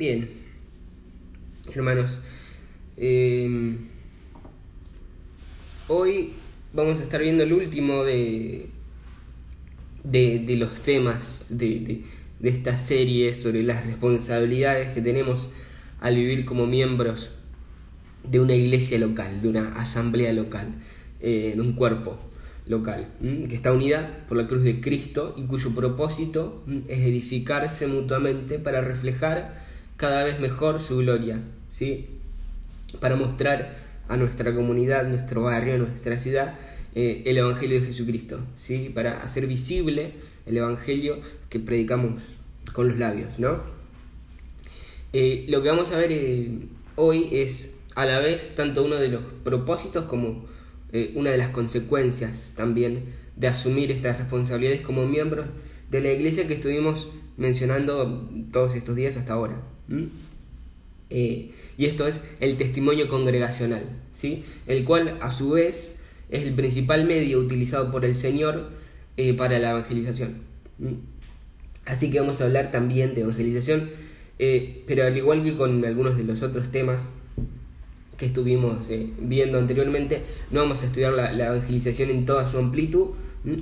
Bien, hermanos, em, hoy vamos a estar viendo el último de, de, los temas de, de, esta serie sobre las responsabilidades que tenemos al vivir como miembros de una iglesia local, de una asamblea local, eh, de un cuerpo local, que está unida por la cruz de Cristo y cuyo propósito es edificarse mutuamente para reflejar cada vez mejor su gloria, ¿sí? para mostrar a nuestra comunidad, nuestro barrio, nuestra ciudad, eh, el Evangelio de Jesucristo, ¿sí? para hacer visible el Evangelio que predicamos con los labios. ¿no? Eh, lo que vamos a ver eh, hoy es a la vez tanto uno de los propósitos como una de las consecuencias también de asumir estas responsabilidades como miembros de la iglesia que estuvimos mencionando todos estos días hasta ahora. Eh, y esto es el testimonio congregacional, ¿sí? el cual a su vez es el principal medio utilizado por el Señor eh, para la evangelización. Así que vamos a hablar también de evangelización, pero al igual que con algunos de los otros temas que estuvimos eh, viendo anteriormente, no vamos a estudiar la, evangelización en toda su amplitud,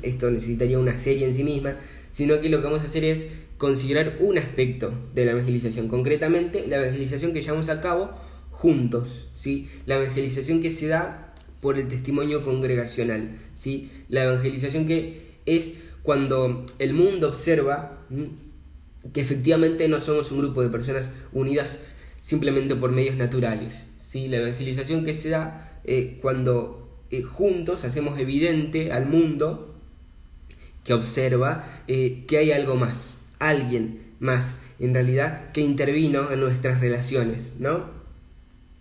esto necesitaría una serie en sí misma, sino que lo que vamos a hacer es considerar un aspecto de la evangelización, concretamente la evangelización que llevamos a cabo juntos, ¿sí? la evangelización que se da por el testimonio congregacional, ¿sí? la evangelización que es cuando el mundo observa que efectivamente no somos un grupo de personas unidas simplemente por medios naturales, ¿sí? la evangelización que se da eh, cuando eh, juntos hacemos evidente al mundo que observa eh, que hay algo más, alguien más, en realidad, que intervino en nuestras relaciones, ¿no?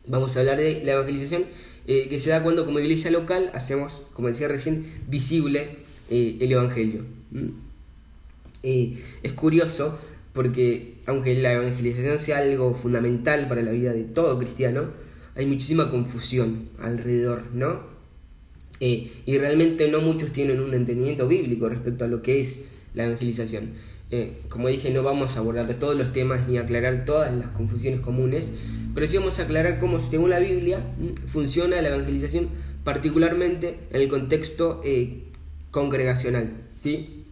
Vamos a hablar de la evangelización que se da cuando como iglesia local hacemos, como decía recién, visible el Evangelio. es curioso porque aunque la evangelización sea algo fundamental para la vida de todo cristiano, hay muchísima confusión alrededor, ¿no? Eh, y realmente no muchos tienen un entendimiento bíblico respecto a lo que es la evangelización. Eh, como dije, no vamos a abordar todos los temas ni aclarar todas las confusiones comunes, pero sí vamos a aclarar cómo, según la Biblia, mm, funciona la evangelización, particularmente en el contexto eh, congregacional. ¿sí?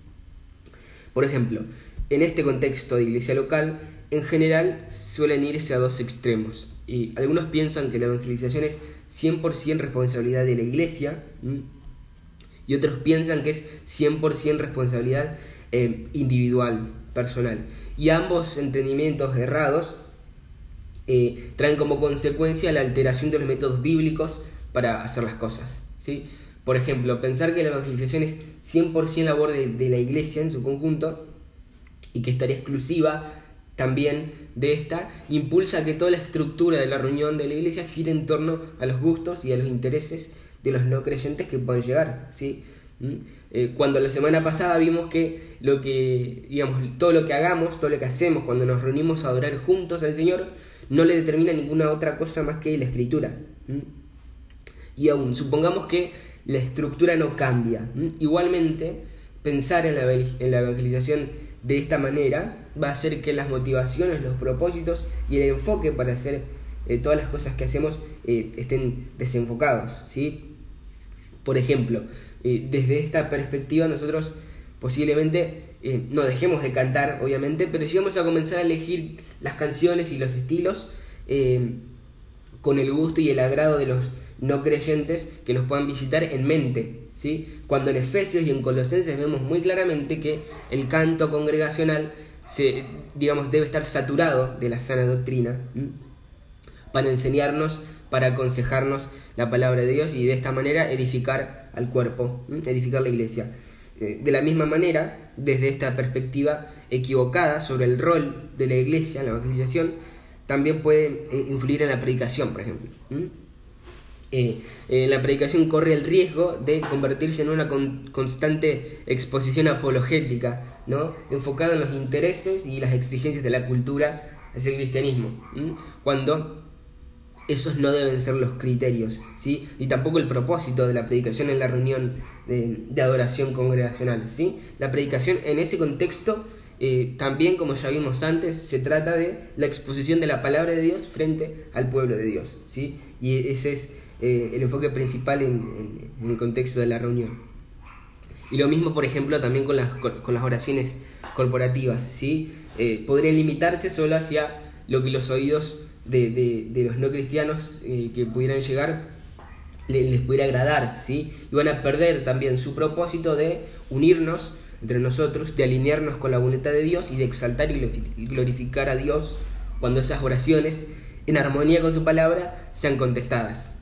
Por ejemplo, en este contexto de iglesia local, en general suelen irse a dos extremos. Y algunos piensan que la evangelización es 100% responsabilidad de la iglesia y otros piensan que es 100% responsabilidad eh, individual, personal. Y ambos entendimientos errados eh, traen como consecuencia la alteración de los métodos bíblicos para hacer las cosas. ¿sí? Por ejemplo, pensar que la evangelización es 100% labor de la iglesia en su conjunto y que estaría exclusiva también de esta impulsa que toda la estructura de la reunión de la iglesia gire en torno a los gustos y a los intereses de los no creyentes que puedan llegar, ¿sí? ¿Mm? Eh, cuando la semana pasada vimos que lo que, digamos, todo lo que hagamos, todo lo que hacemos cuando nos reunimos a adorar juntos al Señor, no le determina ninguna otra cosa más que la escritura. ¿Mm? Y aún, supongamos que la estructura no cambia. ¿Mm? Igualmente, pensar en la, en la evangelización de esta manera va a hacer que las motivaciones, los propósitos y el enfoque para hacer eh, todas las cosas que hacemos eh, estén desenfocados. ¿sí? Por ejemplo, eh, desde esta perspectiva nosotros posiblemente no dejemos de cantar, obviamente, pero sí vamos a comenzar a elegir las canciones y los estilos con el gusto y el agrado de los no creyentes que nos puedan visitar en mente, ¿sí? Cuando en Efesios y en Colosenses vemos muy claramente que el canto congregacional se, digamos, debe estar saturado de la sana doctrina para enseñarnos, para aconsejarnos la palabra de Dios y de esta manera edificar al cuerpo, edificar la iglesia. Eh, de la misma manera, desde esta perspectiva equivocada sobre el rol de la iglesia en la evangelización, también puede eh, influir en la predicación, por ejemplo. Eh, eh, la predicación corre el riesgo de convertirse en una constante exposición apologética, ¿no? enfocada en los intereses y las exigencias de la cultura hacia el cristianismo, cuando esos no deben ser los criterios, ¿sí? y tampoco el propósito de la predicación en la reunión de, adoración congregacional. ¿sí? La predicación en ese contexto eh, también, como ya vimos antes, se trata de la exposición de la palabra de Dios frente al pueblo de Dios. ¿sí? Y ese es eh, el enfoque principal en, el contexto de la reunión. Y lo mismo, por ejemplo, también con las, con las oraciones corporativas. ¿sí? Eh, podrían limitarse solo hacia lo que los oídos de, los no cristianos que pudieran llegar les, pudiera agradar. ¿sí? Y van a perder también su propósito de unirnos entre nosotros, de alinearnos con la voluntad de Dios y de exaltar y glorificar a Dios cuando esas oraciones, en armonía con su palabra, sean contestadas.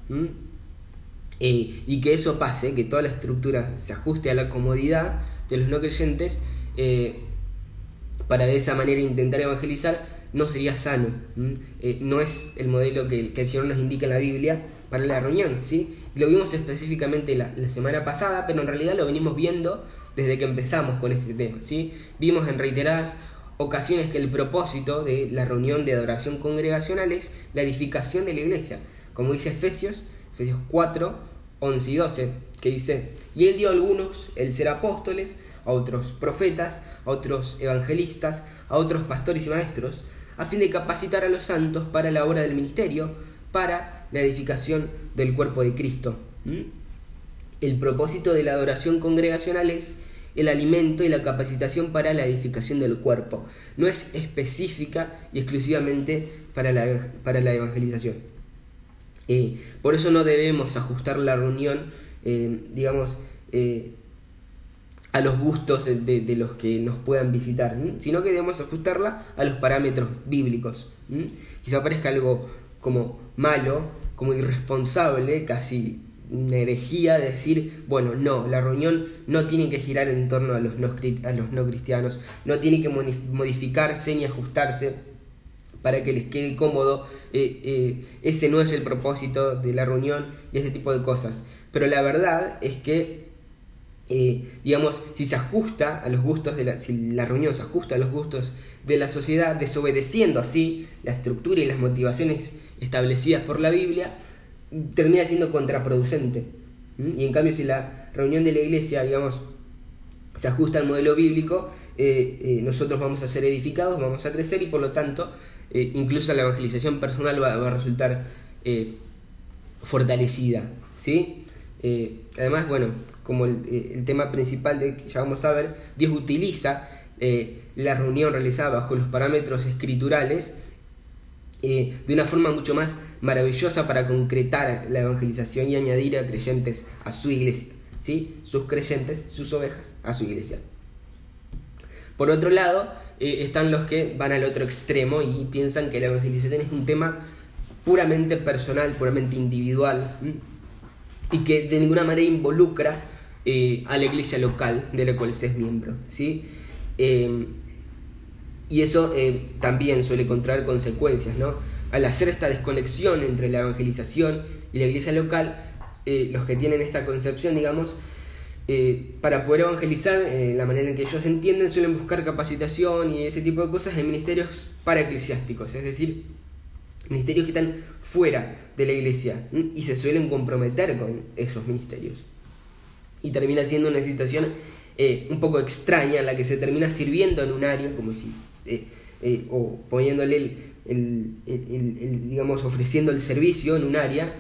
Eh, y que eso pase, que toda la estructura se ajuste a la comodidad de los no creyentes, eh, para de esa manera intentar evangelizar, no sería sano. Eh, no es el modelo que, el Señor nos indica en la Biblia para la reunión. ¿sí? Lo vimos específicamente la, la semana pasada, pero en realidad lo venimos viendo desde que empezamos con este tema. ¿sí? Vimos en reiteradas ocasiones que el propósito de la reunión de adoración congregacional es la edificación de la iglesia, como dice Efesios, Efesios 4, 11 y 12, que dice, y él dio a algunos el ser apóstoles, a otros profetas, a otros evangelistas, a otros pastores y maestros, a fin de capacitar a los santos para la obra del ministerio, para la edificación del cuerpo de Cristo. El propósito de la adoración congregacional es el alimento y la capacitación para la edificación del cuerpo. No es específica y exclusivamente para la, para la evangelización. Eh, por eso no debemos ajustar la reunión, eh, digamos, eh, a los gustos de, los que nos puedan visitar, sino que debemos ajustarla a los parámetros bíblicos. Quizá parezca algo como malo, como irresponsable, casi una herejía decir, bueno, no, la reunión no tiene que girar en torno a los no cristianos, no tiene que modificarse ni ajustarse para que les quede cómodo, eh, eh, ese no es el propósito de la reunión y ese tipo de cosas. Pero la verdad es que, eh, digamos, si se ajusta a los gustos de la, si la reunión se ajusta a los gustos de la sociedad, desobedeciendo así la estructura y las motivaciones establecidas por la Biblia, termina siendo contraproducente. Y en cambio, si la reunión de la iglesia, digamos, se ajusta al modelo bíblico, nosotros vamos a ser edificados, vamos a crecer y por lo tanto, eh, incluso la evangelización personal va, a resultar fortalecida. ¿sí? además, bueno, como el, el, tema principal de que ya vamos a ver, Dios utiliza la reunión realizada bajo los parámetros escriturales eh, de una forma mucho más maravillosa para concretar la evangelización y añadir a creyentes a su iglesia, ¿sí? sus creyentes, sus ovejas a su iglesia. Por otro lado, eh, están los que van al otro extremo y piensan que la evangelización es un tema puramente personal, puramente individual, y que de ninguna manera involucra eh, a la iglesia local de la cual se es miembro. ¿sí? Y eso eh, también suele contraer consecuencias, ¿no? Al hacer esta desconexión entre la evangelización y la iglesia local, eh, los que tienen esta concepción, digamos, eh, para poder evangelizar, la manera en que ellos entienden, suelen buscar capacitación y ese tipo de cosas en ministerios paraeclesiásticos, es decir, ministerios que están fuera de la iglesia y se suelen comprometer con esos ministerios. Y termina siendo una situación un poco extraña la que se termina sirviendo en un área como si eh, eh, o poniéndole el, digamos, ofreciendo el servicio en un área,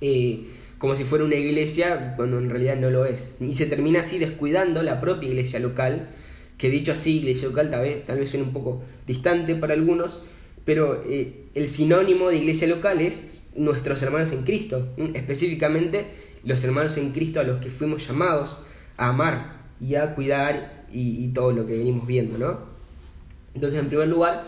eh, como si fuera una iglesia, cuando en realidad no lo es. Y se termina así descuidando la propia iglesia local, que dicho así, iglesia local tal vez, tal vez suene un poco distante para algunos, pero el sinónimo de iglesia local es nuestros hermanos en Cristo, específicamente los hermanos en Cristo a los que fuimos llamados a amar y a cuidar y, y todo lo que venimos viendo, ¿no? Entonces, en primer lugar,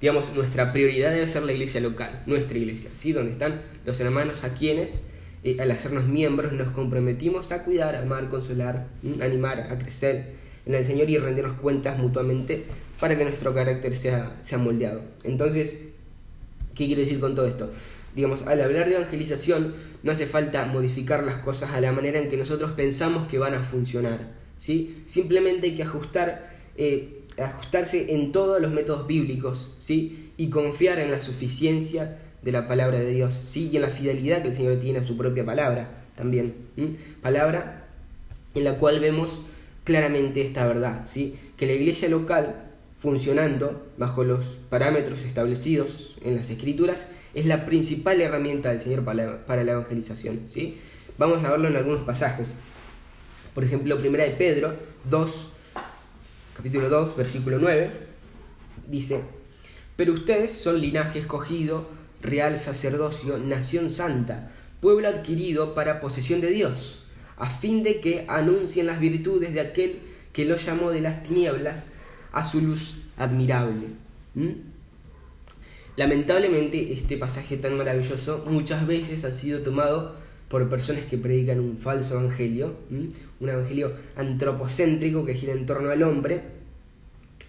digamos, nuestra prioridad debe ser la iglesia local, nuestra iglesia, ¿sí? Donde están los hermanos a quienes, eh, al hacernos miembros, nos comprometimos a cuidar, amar, consolar, animar, a crecer en el Señor y rendirnos cuentas mutuamente para que nuestro carácter sea, sea moldeado. Entonces, ¿qué quiero decir con todo esto? Digamos, al hablar de evangelización no hace falta modificar las cosas a la manera en que nosotros pensamos que van a funcionar, ¿sí? Simplemente hay que ajustar eh, ajustarse en todos los métodos bíblicos, ¿sí? Y confiar en la suficiencia de la palabra de Dios, ¿sí? Y en la fidelidad que el Señor tiene a su propia palabra también. Palabra en la cual vemos claramente esta verdad, ¿sí? que la iglesia local, funcionando bajo los parámetros establecidos en las escrituras, es la principal herramienta del Señor para la, evangelización. ¿sí? Vamos a verlo en algunos pasajes. Por ejemplo, primera de Pedro 2, capítulo 2, versículo 9, dice, pero ustedes son linaje escogido, real sacerdocio, nación santa, pueblo adquirido para posesión de Dios, a fin de que anuncien las virtudes de aquel que lo llamó de las tinieblas a su luz admirable. ¿Mm? Lamentablemente este pasaje tan maravilloso muchas veces ha sido tomado por personas que predican un falso evangelio, un evangelio antropocéntrico que gira en torno al hombre,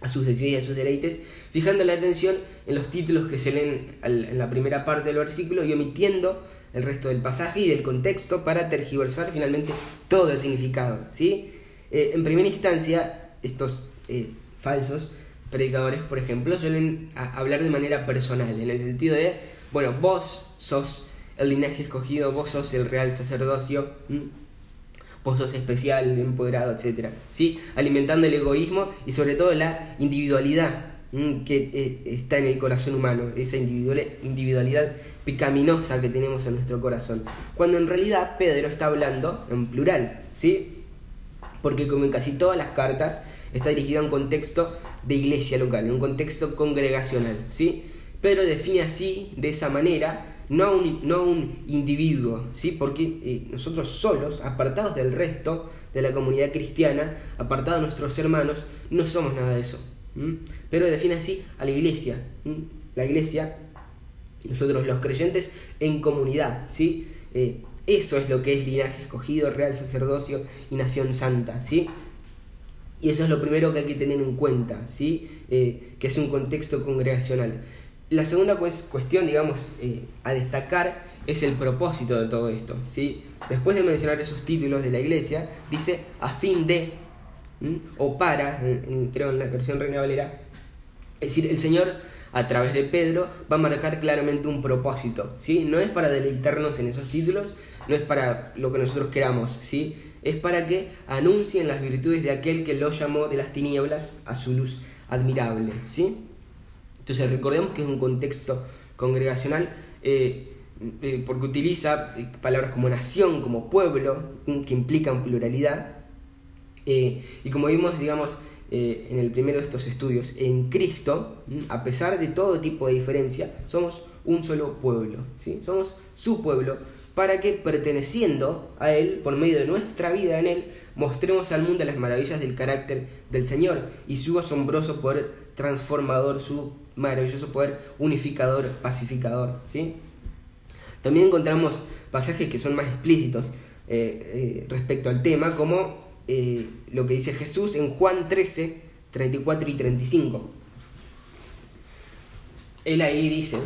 a sus deseos y a sus deleites, fijando la atención en los títulos que se leen en la primera parte del versículo y omitiendo el resto del pasaje y del contexto para tergiversar finalmente todo el significado. ¿sí? Eh, en primera instancia, estos eh, falsos predicadores, por ejemplo, suelen hablar de manera personal, en el sentido de, bueno, vos sos el linaje escogido, vos sos el real sacerdocio, vos sos especial, empoderado, etc. ¿Sí? Alimentando el egoísmo y sobre todo la individualidad que eh, está en el corazón humano, esa individualidad picaminosa que tenemos en nuestro corazón. Cuando en realidad Pedro está hablando en plural, ¿sí? Porque como en casi todas las cartas, está dirigido a un contexto de iglesia local, un contexto congregacional, ¿sí? Pero define así, de esa manera, no a un, no un individuo, ¿sí? Porque eh, nosotros solos, apartados del resto de la comunidad cristiana, apartados de nuestros hermanos, no somos nada de eso. Pero define así a la iglesia, la iglesia, nosotros los creyentes en comunidad, ¿sí? Eh, eso es lo que es linaje escogido, real sacerdocio y nación santa, ¿sí? Y eso es lo primero que hay que tener en cuenta, ¿sí? Eh, que es un contexto congregacional. La segunda cuestión, digamos, eh, a destacar es el propósito de todo esto, ¿sí? Después de mencionar esos títulos de la iglesia, dice a fin de, o para, creo en la versión Reina Valera, es decir, el Señor a través de Pedro va a marcar claramente un propósito, ¿sí? No es para deleitarnos en esos títulos, no es para lo que nosotros queramos, ¿sí? es para que anuncien las virtudes de aquel que lo llamó de las tinieblas a su luz admirable. ¿sí? Entonces recordemos que es un contexto congregacional eh, eh, porque utiliza eh, palabras como nación, como pueblo, que implican pluralidad. y como vimos, digamos, en el primero de estos estudios, en Cristo, a pesar de todo tipo de diferencia, somos un solo pueblo, ¿sí? somos su pueblo para que perteneciendo a Él, por medio de nuestra vida en Él, mostremos al mundo las maravillas del carácter del Señor y su asombroso poder transformador, su maravilloso poder unificador, pacificador. ¿sí? También encontramos pasajes que son más explícitos eh, eh, respecto al tema, como eh, lo que dice Jesús en Juan 13, 34 y 35. Él ahí dice,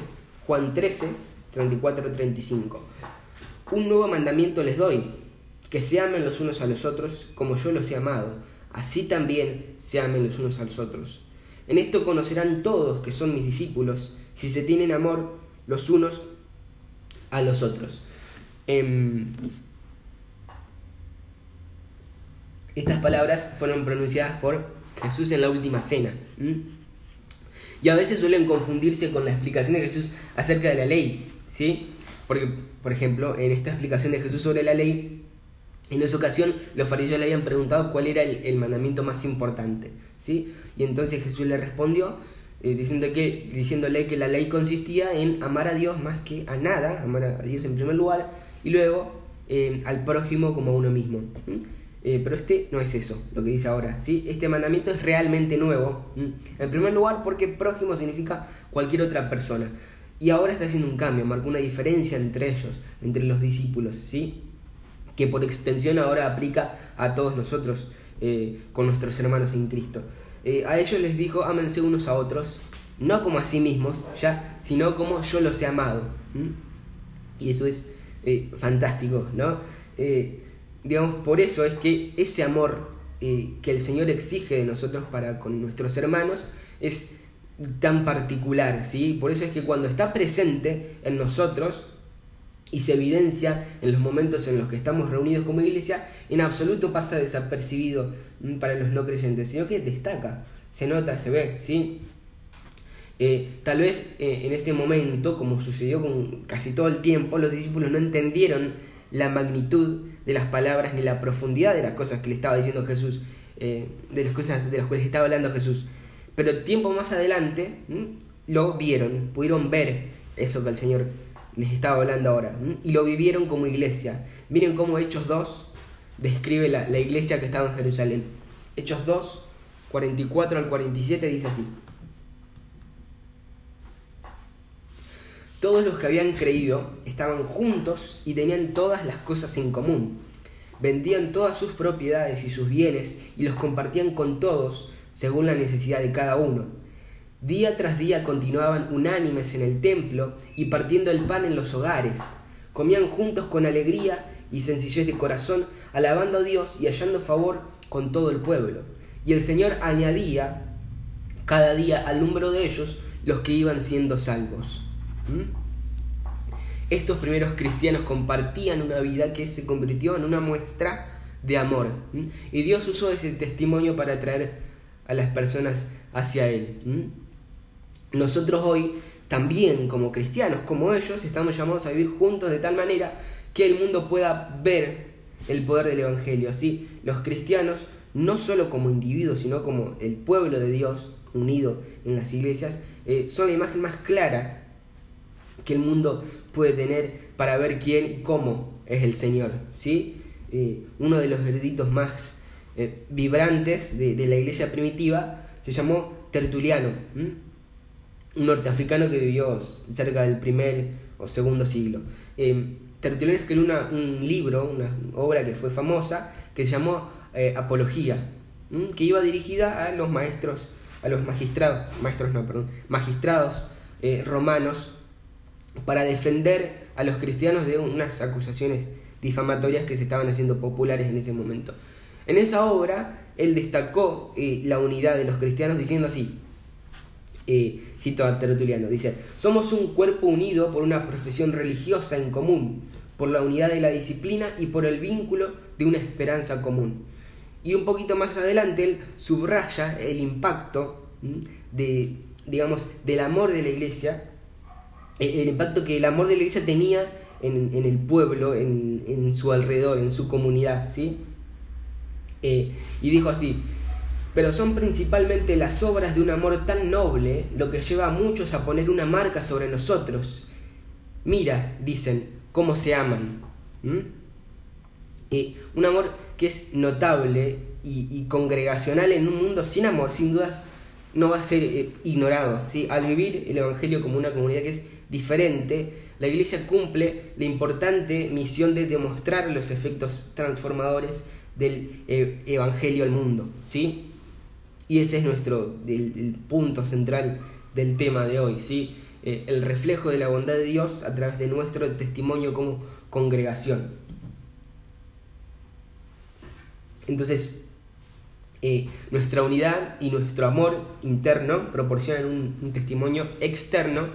Juan 13, 34 y 35. Un nuevo mandamiento les doy, que se amen los unos a los otros como yo los he amado, así también se amen los unos a los otros. En esto conocerán todos que son mis discípulos, si se tienen amor los unos a los otros. Em, estas palabras fueron pronunciadas por Jesús en la última cena. Y a veces suelen confundirse con la explicación de Jesús acerca de la ley, ¿sí? Porque, por ejemplo, en esta explicación de Jesús sobre la ley, en esa ocasión los fariseos le habían preguntado cuál era el, mandamiento más importante. ¿Sí? Y entonces Jesús le respondió eh, diciendo que, diciéndole que la ley consistía en amar a Dios más que a nada, amar a Dios en primer lugar, y luego eh, al prójimo como a uno mismo. Eh, pero este no es eso, lo que dice ahora. ¿sí? Este mandamiento es realmente nuevo. En primer lugar, porque prójimo significa cualquier otra persona. Y ahora está haciendo un cambio, marcó una diferencia entre ellos, entre los discípulos, ¿sí? Que por extensión ahora aplica a todos nosotros, eh, con nuestros hermanos en Cristo. Eh, a ellos les dijo, ámense unos a otros, no como a sí mismos, ya, sino como yo los he amado. Y eso es eh, fantástico, ¿no? digamos, por eso es que ese amor que el Señor exige de nosotros para con nuestros hermanos es tan particular, ¿sí? Por eso es que cuando está presente en nosotros, y se evidencia en los momentos en los que estamos reunidos como iglesia, en absoluto pasa desapercibido para los no creyentes, sino que destaca, se nota, se ve, ¿sí? Eh, tal vez eh, en ese momento, como sucedió con casi todo el tiempo, los discípulos no entendieron la magnitud de las palabras ni la profundidad de las cosas que le estaba diciendo Jesús, eh, de las cosas de las cuales estaba hablando Jesús. Pero tiempo más adelante lo vieron, pudieron ver eso que el Señor les estaba hablando ahora. Y lo vivieron como iglesia. Miren cómo Hechos 2 describe la, la iglesia que estaba en Jerusalén. Hechos 2, 44 al 47 dice así. Todos los que habían creído estaban juntos y tenían todas las cosas en común. Vendían todas sus propiedades y sus bienes y los compartían con todos según la necesidad de cada uno Día tras día continuaban unánimes en el templo y partiendo el pan en los hogares. Comían juntos con alegría y sencillez de corazón, alabando a Dios y hallando favor con todo el pueblo. Y el Señor añadía cada día al número de ellos los que iban siendo salvos. ¿Mm? Estos primeros cristianos compartían una vida que se convirtió en una muestra de amor. ¿Mm? Y Dios usó ese testimonio para atraer a las personas hacia Él. ¿Mm? Nosotros hoy también como cristianos, como ellos, estamos llamados a vivir juntos de tal manera que el mundo pueda ver el poder del Evangelio. Así, los cristianos, no solo como individuos, sino como el pueblo de Dios unido en las iglesias, eh, son la imagen más clara que el mundo puede tener para ver quién y cómo es el Señor. ¿sí? Eh, uno de los eruditos más eh, vibrantes de, la iglesia primitiva se llamó Tertuliano un norteafricano que vivió cerca del primer o segundo siglo. Eh, Tertuliano escribió un libro, una obra que fue famosa, que se llamó eh, Apología, que iba dirigida a los maestros, a los magistrados, maestros no, perdón, magistrados eh, romanos para defender a los cristianos de unas acusaciones difamatorias que se estaban haciendo populares en ese momento. En esa obra, él destacó la unidad de los cristianos diciendo así, eh, cito a Tertuliano, dice, somos un cuerpo unido por una profesión religiosa en común, por la unidad de la disciplina y por el vínculo de una esperanza común. Y un poquito más adelante él subraya el impacto de, digamos, del amor de la iglesia, eh, el impacto que el amor de la iglesia tenía en, el pueblo, en, su alrededor, en su comunidad, ¿sí? Eh, y dijo así, pero son principalmente las obras de un amor tan noble lo que lleva a muchos a poner una marca sobre nosotros. Mira, dicen, cómo se aman. Y un amor que es notable y, congregacional en un mundo sin amor, sin dudas, no va a ser eh, ignorado. ¿sí? Al vivir el Evangelio como una comunidad que es diferente, la Iglesia cumple la importante misión de demostrar los efectos transformadores del eh, Evangelio al mundo. ¿sí? Y ese es nuestro el, punto central del tema de hoy, ¿sí? Eh, el reflejo de la bondad de Dios a través de nuestro testimonio como congregación. Entonces, eh, nuestra unidad y nuestro amor interno proporcionan un, testimonio externo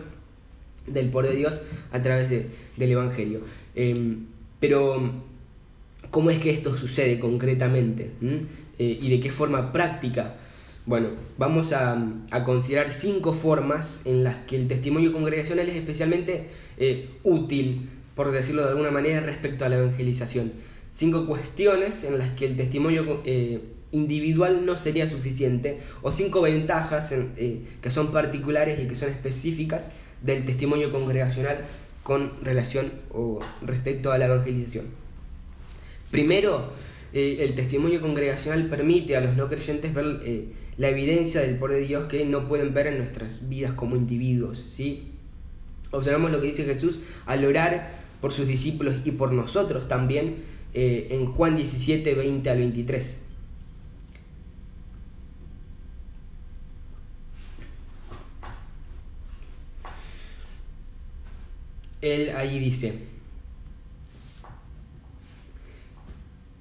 del poder de Dios a través del Evangelio. Em, pero, ¿cómo es que esto sucede concretamente? Eh, ¿Y de qué forma práctica? Bueno, vamos a, considerar cinco formas en las que el testimonio congregacional es especialmente eh, útil, por decirlo de alguna manera, respecto a la evangelización. Cinco cuestiones en las que el testimonio eh, individual no sería suficiente, o cinco ventajas eh, que son particulares y que son específicas del testimonio congregacional con relación o respecto a la evangelización. Primero, el testimonio congregacional permite a los no creyentes ver la evidencia del poder de Dios que no pueden ver en nuestras vidas como individuos. ¿sí? Observamos lo que dice Jesús al orar por sus discípulos y por nosotros también eh, en Juan 17, 20 al 23. Él allí dice,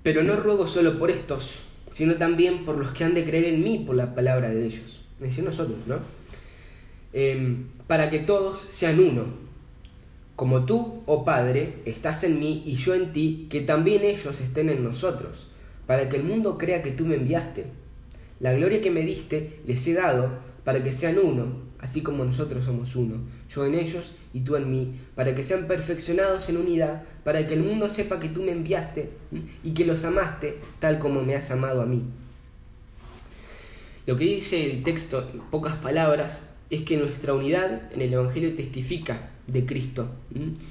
pero no ruego solo por estos, sino también por los que han de creer en mí por la palabra de ellos. Es decir, nosotros, ¿no? Em, para que todos sean uno, como tú, oh Padre, estás en mí y yo en ti, que también ellos estén en nosotros, para que el mundo crea que tú me enviaste. La gloria que me diste les he dado, para que sean uno, así como nosotros somos uno, yo en ellos y tú en mí, para que sean perfeccionados en unidad, para que el mundo sepa que tú me enviaste y que los amaste tal como me has amado a mí. Lo que dice el texto, en pocas palabras, es que nuestra unidad en el Evangelio testifica de Cristo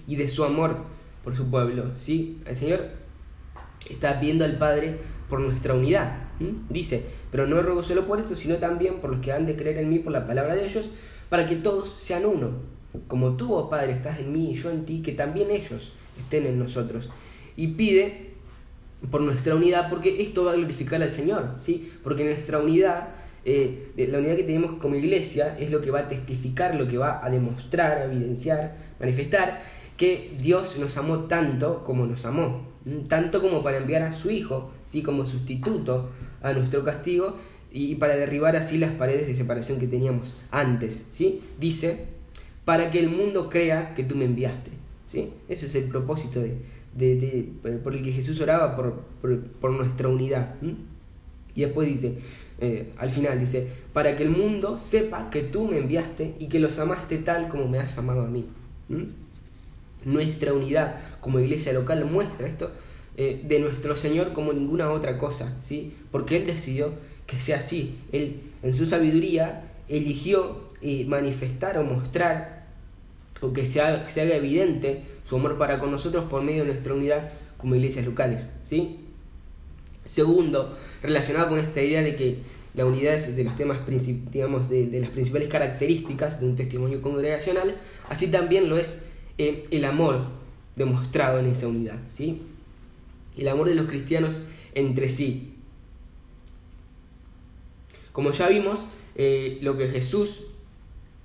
y de su amor por su pueblo. ¿sí? El Señor está pidiendo al Padre por nuestra unidad. Dice, pero no ruego solo por esto, sino también por los que han de creer en mí por la palabra de ellos, para que todos sean uno. Como tú, oh Padre, estás en mí y yo en ti, que también ellos estén en nosotros. Y pide por nuestra unidad, porque esto va a glorificar al Señor, ¿sí? Porque nuestra unidad eh, la unidad que tenemos como iglesia es lo que va a testificar, lo que va a demostrar, evidenciar, manifestar que Dios nos amó tanto como nos amó, tanto como para enviar a su Hijo, ¿sí? como sustituto a nuestro castigo y para derribar así las paredes de separación que teníamos antes. ¿sí? Dice, para que el mundo crea que tú me enviaste. ¿sí? Ese es el propósito de, por el que Jesús oraba por, por, nuestra unidad. Y después dice, eh, al final dice, para que el mundo sepa que tú me enviaste y que los amaste tal como me has amado a mí. Nuestra unidad como iglesia local muestra esto eh, de nuestro Señor como ninguna otra cosa, ¿sí? porque Él decidió que sea así. Él en su sabiduría eligió eh, manifestar o mostrar o que se haga, se haga evidente su amor para con nosotros por medio de nuestra unidad como iglesias locales. ¿sí? Segundo, relacionado con esta idea de que la unidad es de los temas, digamos, de, las principales características de un testimonio congregacional, así también lo es eh, el amor demostrado en esa unidad, ¿sí? El amor de los cristianos entre sí. Como ya vimos, eh, lo que Jesús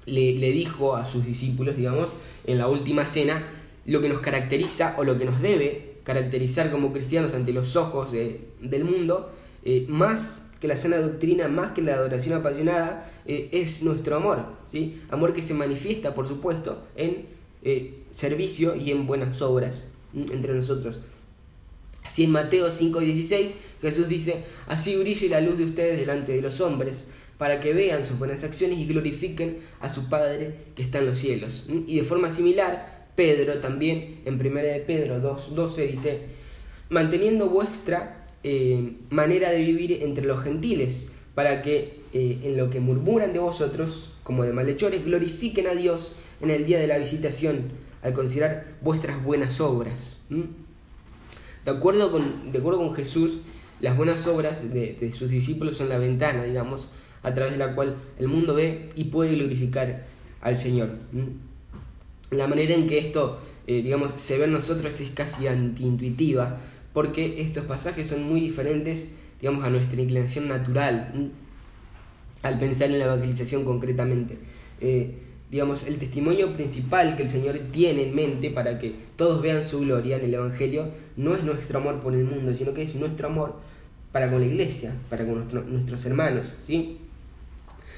le, dijo a sus discípulos, digamos, en la última cena, lo que nos caracteriza o lo que nos debe caracterizar como cristianos ante los ojos del mundo, eh, más que la sana doctrina, más que la adoración apasionada, eh, es nuestro amor, ¿sí? Amor que se manifiesta, por supuesto, en servicio y en buenas obras entre nosotros. Así en Mateo 5:16 Jesús dice, así brille la luz de ustedes delante de los hombres, para que vean sus buenas acciones y glorifiquen a su Padre que está en los cielos. Y de forma similar, Pedro también, en 1 de Pedro 2.12 dice, manteniendo vuestra eh, manera de vivir entre los gentiles, para que eh, en lo que murmuran de vosotros, como de malhechores, glorifiquen a Dios en el día de la visitación, al considerar vuestras buenas obras. De, acuerdo con, de acuerdo con Jesús, las buenas obras de, sus discípulos son la ventana, digamos, a través de la cual el mundo ve y puede glorificar al Señor. La manera en que esto, eh, digamos, se ve en nosotros es casi antiintuitiva, porque estos pasajes son muy diferentes, digamos, a nuestra inclinación natural, al pensar en la evangelización concretamente. Eh, digamos, el testimonio principal que el Señor tiene en mente para que todos vean su gloria en el Evangelio no es nuestro amor por el mundo, sino que es nuestro amor para con la iglesia, para con nuestros hermanos, ¿sí?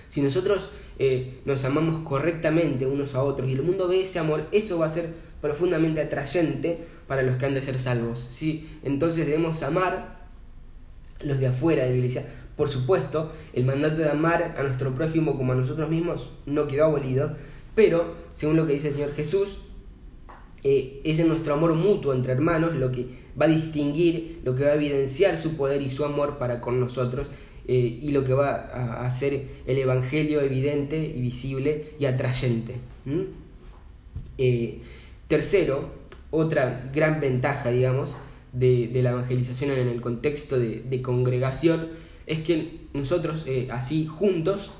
Si nosotros eh, nos amamos correctamente unos a otros y el mundo ve ese amor, eso va a ser profundamente atrayente para los que han de ser salvos. ¿sí? Entonces debemos amar los de afuera de la iglesia. Por supuesto, el mandato de amar a nuestro prójimo como a nosotros mismos no quedó abolido, pero según lo que dice el Señor Jesús, eh, es en nuestro amor mutuo entre hermanos lo que va a distinguir, lo que va a evidenciar su poder y su amor para con nosotros eh, y lo que va a hacer el Evangelio evidente y visible y atrayente. Eh, tercero, otra gran ventaja, digamos, de, la evangelización en el contexto de, congregación es que nosotros eh, así juntos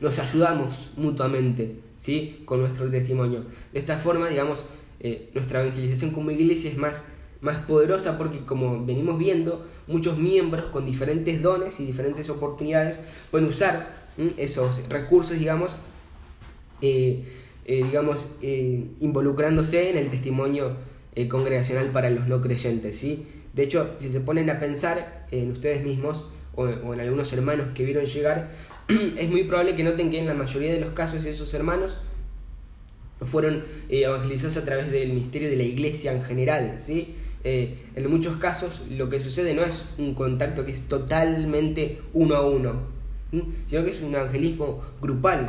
nos ayudamos mutuamente ¿sí? con nuestro testimonio. De esta forma, digamos, nuestra evangelización como iglesia es más más poderosa porque como venimos viendo, muchos miembros con diferentes dones y diferentes oportunidades pueden usar esos recursos, digamos, eh, eh, digamos eh, involucrándose en el testimonio congregacional para los no creyentes. ¿sí? De hecho, si se ponen a pensar en ustedes mismos o, en algunos hermanos que vieron llegar, es muy probable que noten que en la mayoría de los casos esos hermanos fueron eh, evangelizados a través del misterio de la iglesia en general, ¿sí? Eh, en muchos casos lo que sucede no es un contacto que es totalmente uno a uno, sino que es un evangelismo grupal,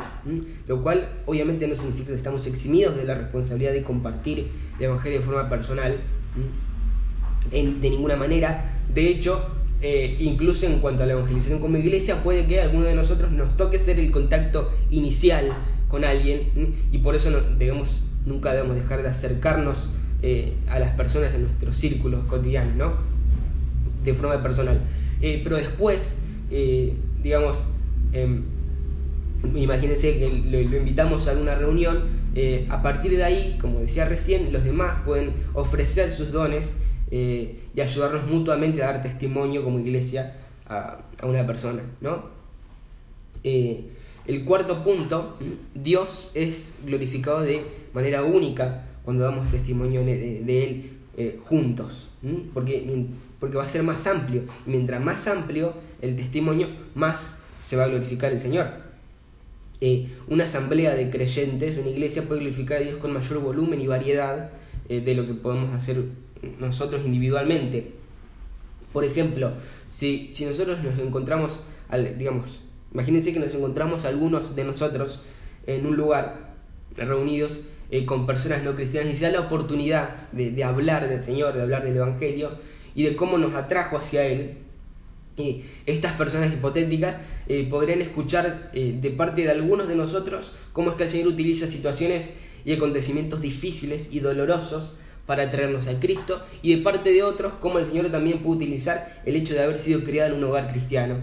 lo cual obviamente no significa que estamos eximidos de la responsabilidad de compartir el Evangelio de forma personal, de ninguna manera. De hecho, eh, incluso en cuanto a la evangelización como iglesia, puede que alguno de nosotros nos toque ser el contacto inicial con alguien y por eso no debemos, nunca debemos dejar de acercarnos eh, a las personas en nuestros círculos cotidianos, ¿no? De forma personal. Eh, pero después, digamos, em, imagínense que lo, invitamos a una reunión, a partir de ahí, como decía recién, los demás pueden ofrecer sus dones eh, y ayudarnos mutuamente a dar testimonio como iglesia a, una persona, ¿no? Eh, el cuarto punto, Dios es glorificado de manera única cuando damos testimonio de, Él eh, juntos, porque, porque va a ser más amplio, mientras más amplio el testimonio, más se va a glorificar el Señor. una asamblea de creyentes, una iglesia puede glorificar a Dios con mayor volumen y variedad de lo que podemos hacer nosotros individualmente. Por ejemplo, si, si nosotros nos encontramos, digamos, imagínense que nos encontramos algunos de nosotros en un lugar reunidos eh, con personas no cristianas y se da la oportunidad de, hablar del Señor, de hablar del Evangelio y de cómo nos atrajo hacia Él. Y estas personas hipotéticas eh, podrían escuchar eh, de parte de algunos de nosotros cómo es que el Señor utiliza situaciones y acontecimientos difíciles y dolorosos para traernos a Cristo y de parte de otros como el Señor también puede utilizar el hecho de haber sido criado en un hogar cristiano.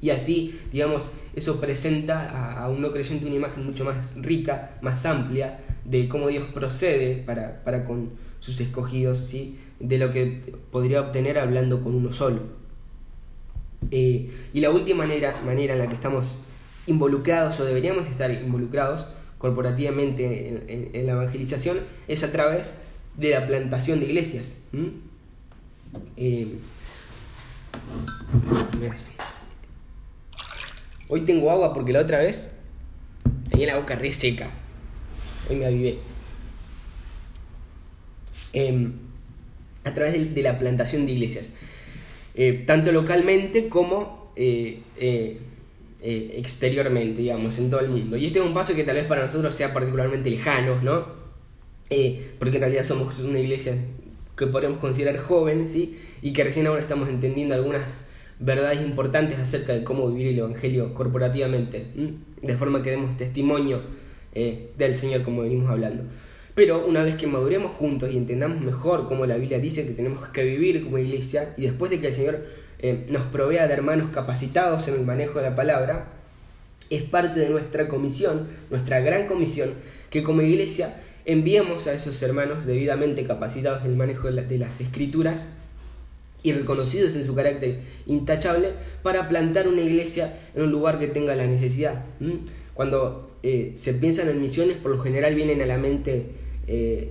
Y así, digamos, eso presenta a, un no creyente una imagen mucho más rica, más amplia de cómo Dios procede para, para con sus escogidos, ¿sí? de lo que podría obtener hablando con uno solo. Eh, y la última manera, manera en la que estamos involucrados o deberíamos estar involucrados corporativamente en, la evangelización es a través de la plantación de iglesias. Eh, hoy tengo agua porque la otra vez tenía la boca re seca. Hoy me avivé. Em, a través de, la plantación de iglesias. Eh, tanto localmente como eh, eh, exteriormente, digamos, en todo el mundo. Y este es un paso que tal vez para nosotros sea particularmente lejano, ¿no? Eh, porque en realidad somos una iglesia que podemos considerar joven, ¿sí? Y que recién ahora estamos entendiendo algunas verdades importantes acerca de cómo vivir el Evangelio corporativamente, de forma que demos testimonio eh, del Señor como venimos hablando. Pero una vez que maduremos juntos y entendamos mejor cómo la Biblia dice que tenemos que vivir como iglesia, y después de que el Señor eh, nos provea de hermanos capacitados en el manejo de la palabra, es parte de nuestra comisión, nuestra gran comisión, que como iglesia enviemos a esos hermanos debidamente capacitados en el manejo de, las escrituras y reconocidos en su carácter intachable para plantar una iglesia en un lugar que tenga la necesidad. Cuando eh, se piensan en misiones, por lo general vienen a la mente, eh,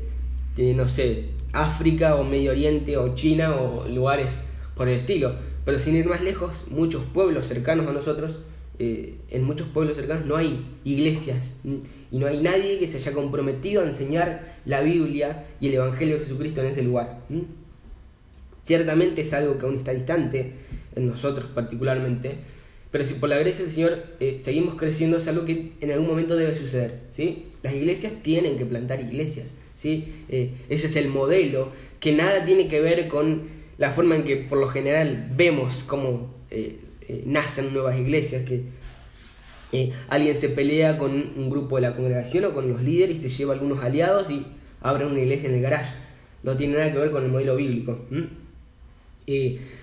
no sé, África o Medio Oriente o China o lugares por el estilo pero sin ir más lejos, muchos pueblos cercanos a nosotros, eh, en muchos pueblos cercanos no hay iglesias y no hay nadie que se haya comprometido a enseñar la Biblia y el Evangelio de Jesucristo en ese lugar. Ciertamente es algo que aún está distante en nosotros particularmente, pero si por la gracia del Señor eh, seguimos creciendo es algo que en algún momento debe suceder. ¿sí? Las iglesias tienen que plantar iglesias. ¿sí? Eh, ese es el modelo que nada tiene que ver con la forma en que por lo general vemos cómo eh, eh, nacen nuevas iglesias, que eh, alguien se pelea con un grupo de la congregación o con los líderes y se lleva algunos aliados y abre una iglesia en el garage. No tiene nada que ver con el modelo bíblico.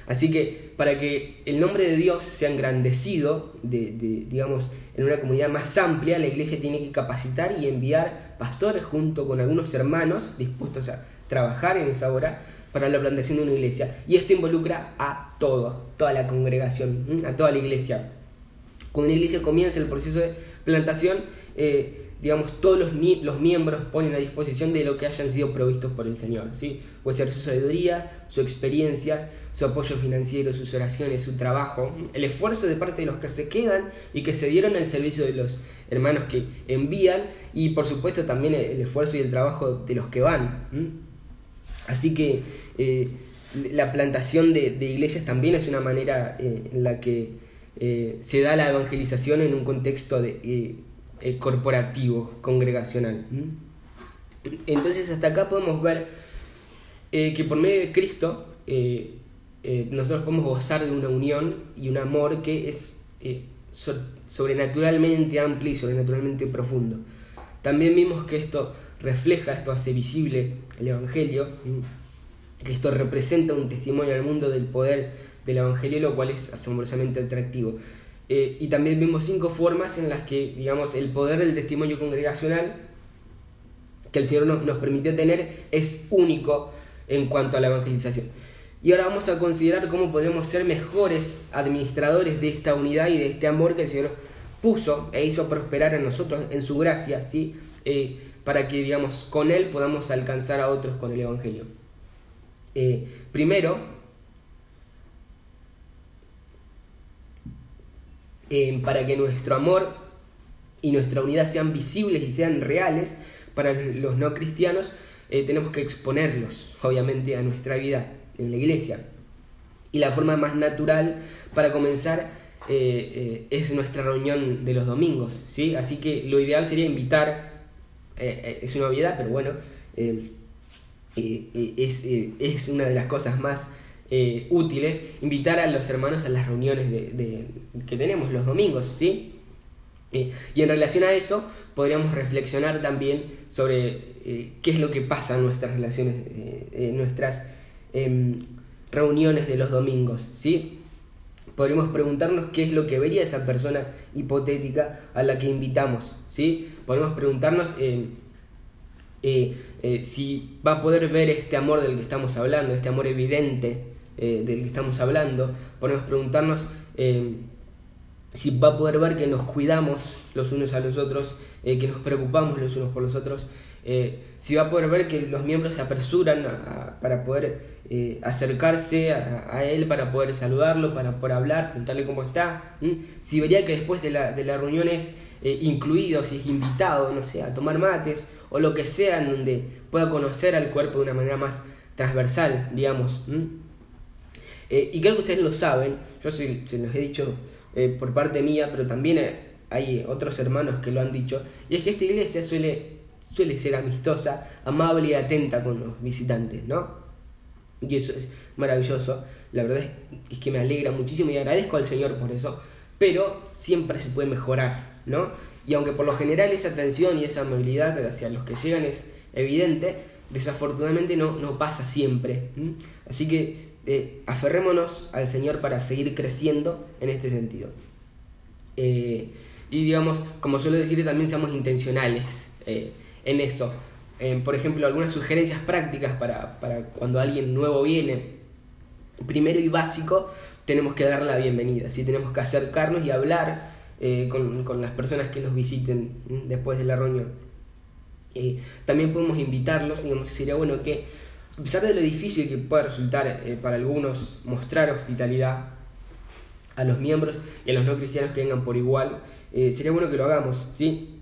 así que para que el nombre de Dios sea engrandecido, de, digamos, en una comunidad más amplia, la iglesia tiene que capacitar y enviar pastores junto con algunos hermanos dispuestos a trabajar en esa obra para la plantación de una iglesia. Y esto involucra a todo, toda la congregación, a toda la iglesia. Cuando una iglesia comienza el proceso de plantación, eh, digamos, todos los, miembros ponen a disposición de lo que hayan sido provistos por el Señor, ¿sí? Puede ser su sabiduría, su experiencia, su apoyo financiero, sus oraciones, su trabajo, el esfuerzo de parte de los que se quedan y que se dieron al servicio de los hermanos que envían y por supuesto también el esfuerzo y el trabajo de los que van. Así que eh, la plantación de, iglesias también es una manera eh, en la que eh, se da la evangelización en un contexto corporativo, congregacional. Entonces hasta acá podemos ver que por medio de Cristo nosotros podemos gozar de una unión y un amor que es sobrenaturalmente amplio y sobrenaturalmente profundo. También vimos que esto refleja, esto hace visible el Evangelio, que esto representa un testimonio al mundo del poder del Evangelio, lo cual es asombrosamente atractivo. Eh, y también vimos cinco formas en las que, digamos, el poder del testimonio congregacional que el Señor nos, permitió tener es único en cuanto a la evangelización. Y ahora vamos a considerar cómo podemos ser mejores administradores de esta unidad y de este amor que el Señor puso e hizo prosperar a nosotros en su gracia, ¿sí? Eh, para que, digamos, con Él podamos alcanzar a otros con el Evangelio. Eh, primero, para que nuestro amor y nuestra unidad sean visibles y sean reales para los no cristianos, eh, tenemos que exponerlos, obviamente, a nuestra vida en la iglesia. Y la forma más natural para comenzar eh, eh, es nuestra reunión de los domingos, ¿sí? Así que lo ideal sería invitar, es una obviedad, pero bueno, es, es una de las cosas más eh, útiles invitar a los hermanos a las reuniones de, que tenemos los domingos, ¿sí? Eh, y en relación a eso, podríamos reflexionar también sobre eh, qué es lo que pasa en nuestras relaciones, en nuestras em, reuniones de los domingos, ¿sí? Podríamos preguntarnos qué es lo que vería esa persona hipotética a la que invitamos, ¿sí? Podemos preguntarnos si va a poder ver este amor del que estamos hablando, este amor evidente eh, del que estamos hablando, podemos preguntarnos eh, si va a poder ver que nos cuidamos los unos a los otros, eh, que nos preocupamos los unos por los otros, si va a poder ver que los miembros se apresuran para poder acercarse a, él, para poder saludarlo, para poder hablar, preguntarle cómo está, si vería que después de la, de reunión es incluido, si es invitado, no sé, a tomar mates o lo que sea, en donde pueda conocer al cuerpo de una manera más transversal, digamos. Eh, y creo que ustedes lo saben, yo se, los he dicho eh, por parte mía, pero también hay otros hermanos que lo han dicho, y es que esta iglesia suele, suele ser amistosa, amable y atenta con los visitantes, ¿no? Y eso es maravilloso, la verdad es, que me alegra muchísimo y agradezco al Señor por eso, pero siempre se puede mejorar, ¿no? Y aunque por lo general esa atención y esa amabilidad hacia los que llegan es evidente, desafortunadamente no, no pasa siempre. Así que eh, aferrémonos al Señor para seguir creciendo en este sentido. Eh, y digamos, como suelo decir, también seamos intencionales eh, en eso. por ejemplo, algunas sugerencias prácticas para, cuando alguien nuevo viene. Primero y básico, tenemos que dar la bienvenida, ¿sí? tenemos que acercarnos y hablar con, con, las personas que nos visiten después de la reunión. también podemos invitarlos, digamos, sería bueno que a pesar de lo difícil que pueda resultar eh, para algunos mostrar hospitalidad a los miembros y a los no cristianos que vengan por igual, eh, sería bueno que lo hagamos, ¿sí?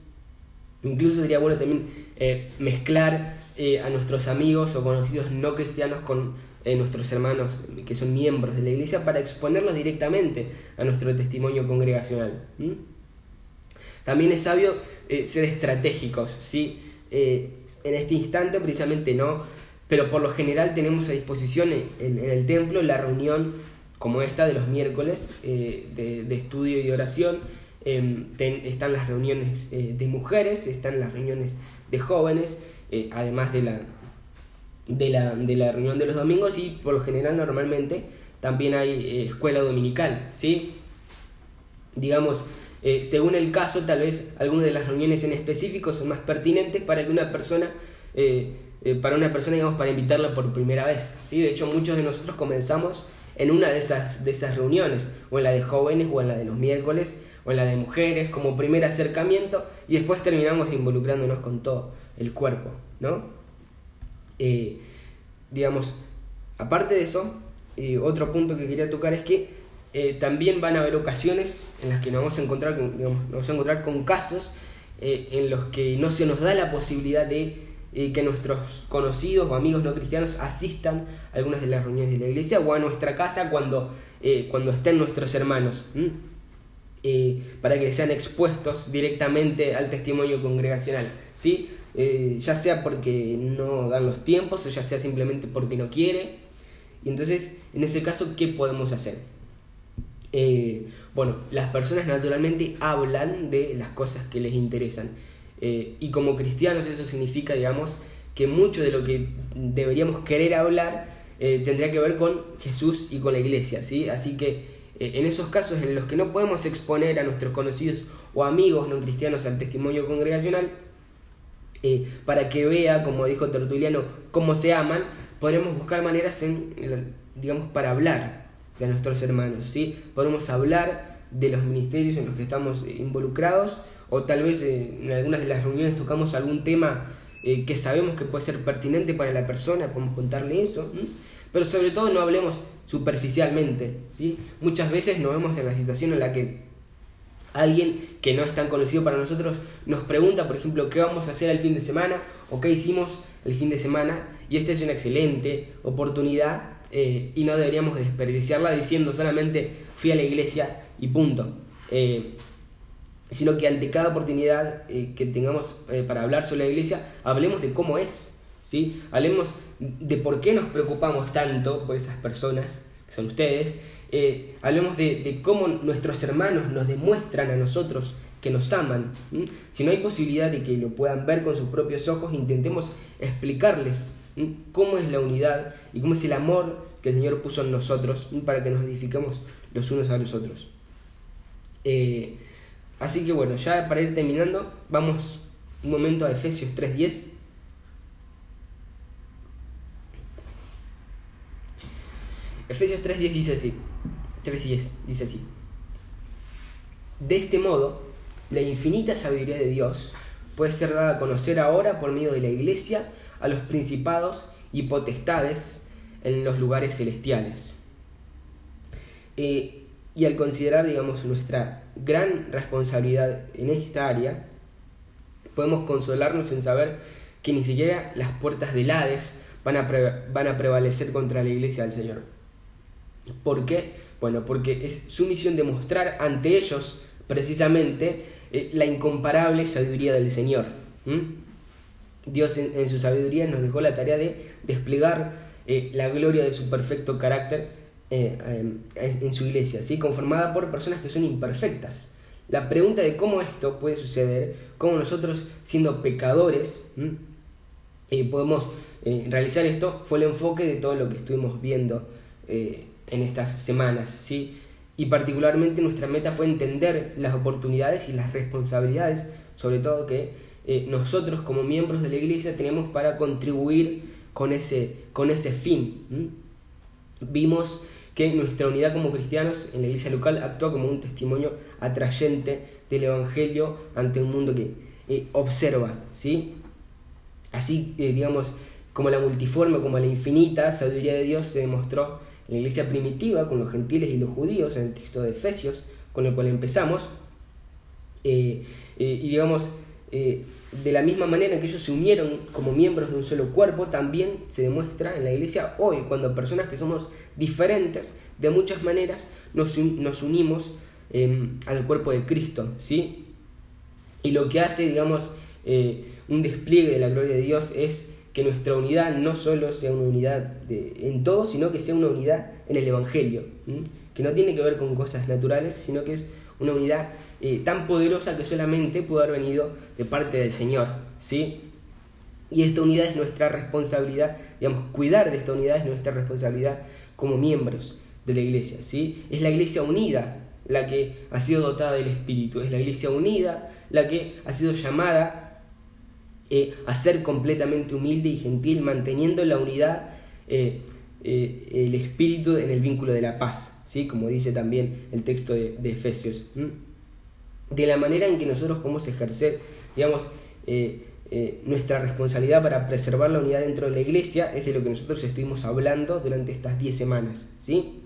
Incluso sería bueno también eh, mezclar a nuestros amigos o conocidos no cristianos con nuestros hermanos que son miembros de la iglesia para exponerlos directamente a nuestro testimonio congregacional. También es sabio ser estratégicos, ¿sí? en este instante precisamente no pero por lo general tenemos a disposición en, el templo la reunión como esta de los miércoles eh, de, estudio y de oración. Em, están las reuniones eh, de mujeres, están las reuniones de jóvenes, eh, además de la, de, la, de la reunión de los domingos y por lo general normalmente también hay escuela dominical, ¿sí? Digamos, según el caso, tal vez algunas de las reuniones en específico son más pertinentes para que una persona eh, para una persona, digamos, para invitarla por primera vez. ¿sí? De hecho, muchos de nosotros comenzamos en una de esas, de esas reuniones, o en la de jóvenes, o en la de los miércoles, o la de mujeres como primer acercamiento y después terminamos involucrándonos con todo el cuerpo, ¿no? Eh, digamos, aparte de eso, eh, otro punto que quería tocar es que eh, también van a haber ocasiones en las que nos vamos a encontrar con, nos vamos a encontrar con casos en los que no se nos da la posibilidad de que nuestros conocidos o amigos no cristianos asistan a algunas de las reuniones de la iglesia o a nuestra casa cuando, cuando estén nuestros hermanos. Para que sean expuestos directamente al testimonio congregacional. ¿sí? Eh, ya sea porque no dan los tiempos o ya sea simplemente porque no quiere. Y entonces, en ese caso, ¿qué podemos hacer? Eh, bueno, las personas naturalmente hablan de las cosas que les interesan. Eh, y como cristianos eso significa, digamos, que mucho de lo que deberíamos querer hablar tendría que ver con Jesús y con la iglesia, ¿sí? Así que en esos casos en los que no podemos exponer a nuestros conocidos o amigos no cristianos al testimonio congregacional, eh, para que vea, como dijo Tertuliano, cómo se aman, podremos buscar maneras en, digamos, para hablar de nuestros hermanos, ¿sí? Podemos hablar de los ministerios en los que estamos involucrados, o tal vez eh, en algunas de las reuniones tocamos algún tema eh, que sabemos que puede ser pertinente para la persona, podemos contarle eso, pero sobre todo no hablemos superficialmente, ¿sí? Muchas veces nos vemos en la situación en la que alguien que no es tan conocido para nosotros nos pregunta, por ejemplo, qué vamos a hacer el fin de semana o qué hicimos el fin de semana y esta es una excelente oportunidad eh, y no deberíamos desperdiciarla diciendo solamente fui a la iglesia y punto. Eh, sino que ante cada oportunidad eh, que tengamos para hablar sobre la iglesia, hablemos de cómo es, ¿sí? hablemos de por qué nos preocupamos tanto por esas personas, que son ustedes, eh, hablemos de, cómo nuestros hermanos nos demuestran a nosotros que nos aman. Si no hay posibilidad de que lo puedan ver con sus propios ojos, intentemos explicarles cómo es la unidad y cómo es el amor que el Señor puso en nosotros para que nos edifiquemos los unos a los otros. Eh, así que bueno, ya para ir terminando, vamos un momento a Efesios 3.10. Efesios 3.10 dice así. 3.10 dice así. De este modo, la infinita sabiduría de Dios puede ser dada a conocer ahora por medio de la iglesia a los principados y potestades en los lugares celestiales. Eh, y al considerar, digamos, nuestra gran responsabilidad en esta área, podemos consolarnos en saber que ni siquiera las puertas del Hades van a, van a prevalecer contra la iglesia del Señor. ¿Por qué? Bueno, porque es su misión demostrar ante ellos precisamente eh, la incomparable sabiduría del Señor. Dios en, su sabiduría nos dejó la tarea de desplegar eh, la gloria de su perfecto carácter eh, en su iglesia, ¿sí? conformada por personas que son imperfectas. La pregunta de cómo esto puede suceder, cómo nosotros siendo pecadores podemos realizar esto, fue el enfoque de todo lo que estuvimos viendo en estas semanas, ¿sí? Y particularmente nuestra meta fue entender las oportunidades y las responsabilidades, sobre todo que eh, nosotros como miembros de la iglesia tenemos para contribuir con ese, con ese fin. Vimos que nuestra unidad como cristianos en la iglesia local actúa como un testimonio atrayente del Evangelio ante un mundo que eh, observa, ¿sí? Así, eh, digamos, como la multiforme, como la infinita sabiduría de Dios se demostró la iglesia primitiva con los gentiles y los judíos en el texto de Efesios, con el cual empezamos, eh, eh, y digamos, eh, de la misma manera que ellos se unieron como miembros de un solo cuerpo, también se demuestra en la iglesia hoy, cuando personas que somos diferentes de muchas maneras nos, nos unimos em, al cuerpo de Cristo, ¿sí? Y lo que hace, digamos, un despliegue de la gloria de Dios es que nuestra unidad no solo sea una unidad de, en todo, sino que sea una unidad en el Evangelio, que no tiene que ver con cosas naturales, sino que es una unidad eh, tan poderosa que solamente pudo haber venido de parte del Señor. ¿sí? Y esta unidad es nuestra responsabilidad, digamos, cuidar de esta unidad es nuestra responsabilidad como miembros de la iglesia. ¿sí? Es la iglesia unida la que ha sido dotada del Espíritu, es la iglesia unida la que ha sido llamada eh, ser completamente humilde y gentil, manteniendo la unidad, eh, eh, el espíritu en el vínculo de la paz, ¿sí? como dice también el texto de, Efesios. de la manera en que nosotros podemos ejercer, digamos, eh, nuestra responsabilidad para preservar la unidad dentro de la iglesia, es de lo que nosotros estuvimos hablando durante estas 10 semanas, ¿sí?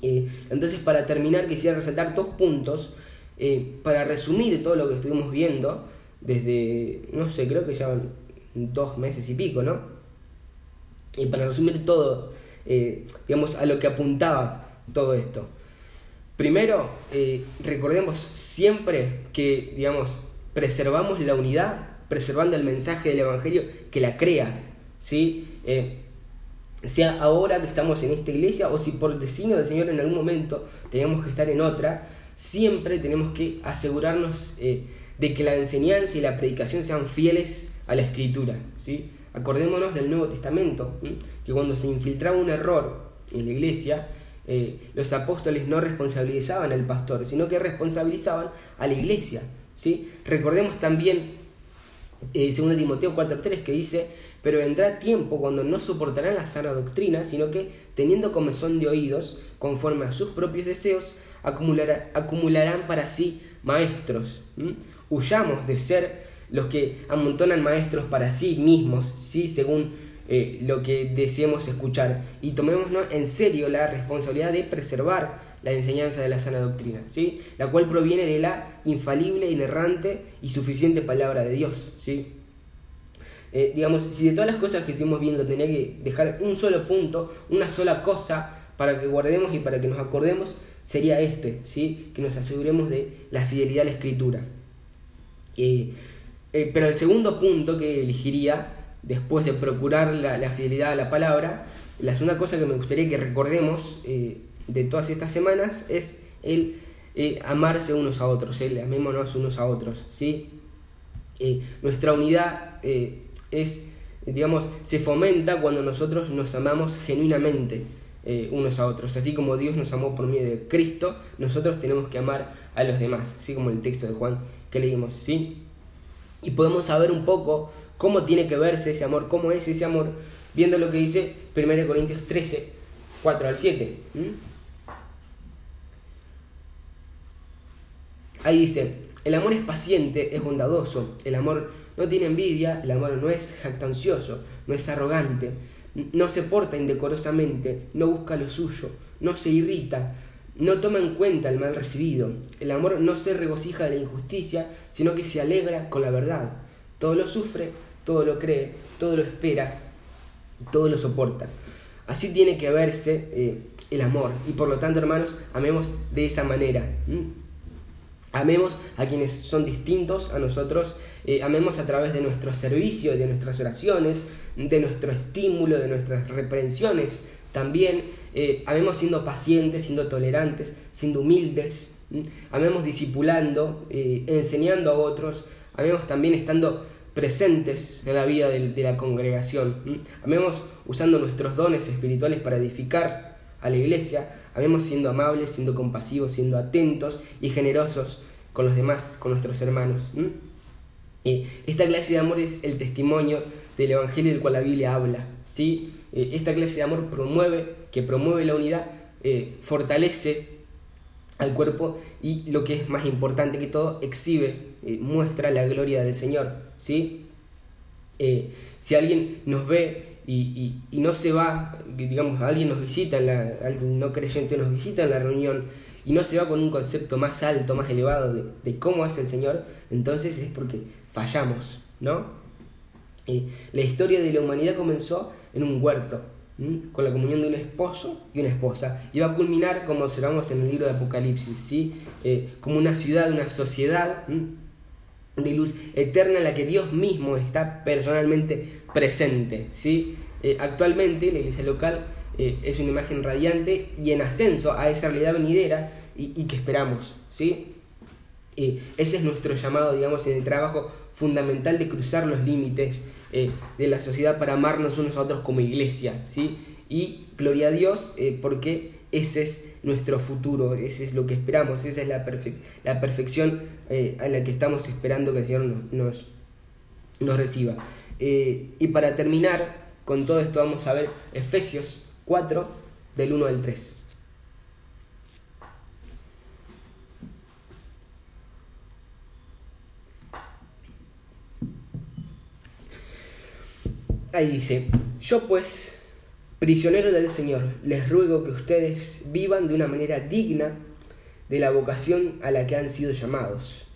Entonces, para terminar, quisiera resaltar dos puntos, para resumir todo lo que estuvimos viendo desde, no sé, creo que ya van dos meses y pico, ¿no? Y para resumir todo, digamos, a lo que apuntaba todo esto. Primero, eh, recordemos siempre que, digamos, preservamos la unidad, preservando el mensaje del Evangelio que la crea, ¿sí? Eh, sea ahora que estamos en esta iglesia o si por designio del Señor en algún momento tenemos que estar en otra, siempre tenemos que asegurarnos eh, de que la enseñanza y la predicación sean fieles a la Escritura, ¿sí? Acordémonos del Nuevo Testamento, que cuando se infiltraba un error en la iglesia, eh, los apóstoles no responsabilizaban al pastor, sino que responsabilizaban a la iglesia. ¿sí? Recordemos también, eh, 2 Timoteo 4.3, que dice, pero vendrá tiempo cuando no soportarán la sana doctrina, sino que, teniendo comezón de oídos, conforme a sus propios deseos, acumularán para sí maestros. Huyamos de ser los que amontonan maestros para sí mismos, ¿sí? según eh, lo que deseemos escuchar y tomémonos en serio la responsabilidad de preservar la enseñanza de la sana doctrina, ¿sí? la cual proviene de la infalible, inerrante y suficiente palabra de Dios. ¿sí? Eh, digamos, si de todas las cosas que estuvimos viendo tenía que dejar un solo punto, una sola cosa para que guardemos y para que nos acordemos, sería este, ¿sí? que nos aseguremos de la fidelidad a la escritura. Eh, pero el segundo punto que elegiría después de procurar la, fidelidad a la palabra, la segunda cosa que me gustaría que recordemos eh, de todas estas semanas es el eh, amarse unos a otros, el amémonos unos a otros, ¿sí? Eh, nuestra unidad es, digamos, se fomenta cuando nosotros nos amamos genuinamente unos a otros, así como Dios nos amó por medio de Cristo, nosotros tenemos que amar a los demás, así como el texto de Juan que leímos, ¿sí? Y podemos saber un poco cómo tiene que verse ese amor, cómo es ese amor, viendo lo que dice 1 Corintios 13, 4 al 7. Ahí dice, el amor es paciente, es bondadoso, el amor no tiene envidia, el amor no es jactancioso, no es arrogante, no se porta indecorosamente, no busca lo suyo, no se irrita, no toma en cuenta el mal recibido. El amor no se regocija de la injusticia, sino que se alegra con la verdad. Todo lo sufre, todo lo cree, todo lo espera, todo lo soporta. Así tiene que verse eh, el amor. Y por lo tanto, hermanos, amemos de esa manera. Amemos a quienes son distintos a nosotros, eh, amemos a través de nuestro servicio, de nuestras oraciones, de nuestro estímulo, de nuestras reprensiones. También eh, amemos siendo pacientes, siendo tolerantes, siendo humildes. Amemos discipulando, enseñando a otros. Amemos también estando presentes en la vida de, la congregación. Amemos usando nuestros dones espirituales para edificar a la iglesia. Amemos siendo amables, siendo compasivos, siendo atentos y generosos con los demás, con nuestros hermanos. y esta clase de amor es el testimonio del Evangelio del cual la Biblia habla. ¿sí? Eh, esta clase de amor promueve, que promueve la unidad, eh, fortalece al cuerpo y lo que es más importante que todo, exhibe, eh, muestra la gloria del Señor. ¿sí? Si alguien nos ve y, no se va, digamos, alguien nos visita, en la, alguien no creyente nos visita en la reunión y no se va con un concepto más alto, más elevado de, cómo es el Señor, entonces es porque fallamos, ¿no? Eh, la historia de la humanidad comenzó en un huerto, con la comunión de un esposo y una esposa. Y va a culminar, como observamos en el libro de Apocalipsis, ¿sí? Eh, como una ciudad, una sociedad de luz eterna en la que Dios mismo está personalmente presente. ¿sí? Eh, actualmente la iglesia local eh, es una imagen radiante y en ascenso a esa realidad venidera y, que esperamos. ¿sí? ese es nuestro llamado, digamos, en el trabajo fundamental de cruzar los límites eh, de la sociedad para amarnos unos a otros como iglesia, ¿sí? Y gloria a Dios eh, porque ese es nuestro futuro, ese es lo que esperamos, esa es la, perfe la perfección eh, a la que estamos esperando que el Señor nos, nos, nos reciba. Eh, y para terminar con todo esto vamos a ver Efesios 4 del 1 al 3. Ahí dice, yo pues, prisionero del Señor, les ruego que ustedes vivan de una manera digna de la vocación a la que han sido llamados,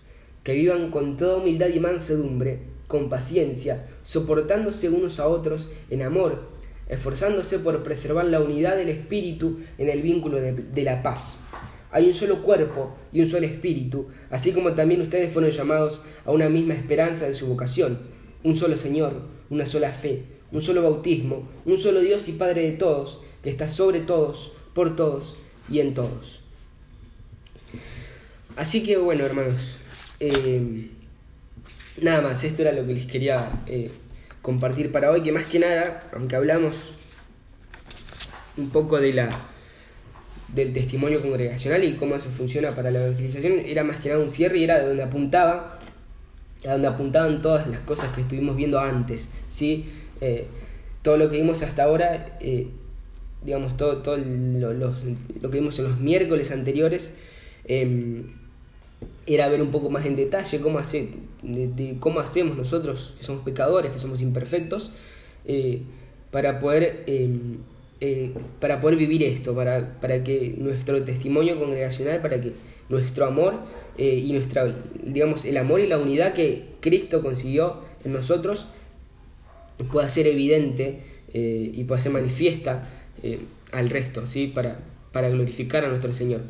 que vivan con toda humildad y mansedumbre, con paciencia, soportándose unos a otros en amor, esforzándose por preservar la unidad del espíritu en el vínculo de, de la paz. Hay un solo cuerpo y un solo espíritu, así como también ustedes fueron llamados a una misma esperanza en su vocación, un solo Señor, una sola fe, un solo bautismo, un solo Dios y Padre de todos, que está sobre todos, por todos y en todos. Así que bueno, hermanos, eh, nada más, esto era lo que les quería eh, compartir para hoy, que más que nada, aunque hablamos un poco de la del testimonio congregacional y cómo eso funciona para la evangelización, era más que nada un cierre y era de donde apuntaba, a donde apuntaban todas las cosas que estuvimos viendo antes, ¿sí? Eh, todo lo que vimos hasta ahora, digamos, todo, todo lo, lo, que vimos en los miércoles anteriores, em, era ver un poco más en detalle cómo, hace, de, cómo hacemos nosotros, que somos pecadores, que somos imperfectos, eh, para, poder, em, eh, para poder vivir esto, para, para que nuestro testimonio congregacional, para que nuestro amor eh, y nuestra, digamos, el amor y la unidad que Cristo consiguió en nosotros pueda ser evidente y pueda ser manifiesta al resto, ¿sí? para, para glorificar a nuestro Señor.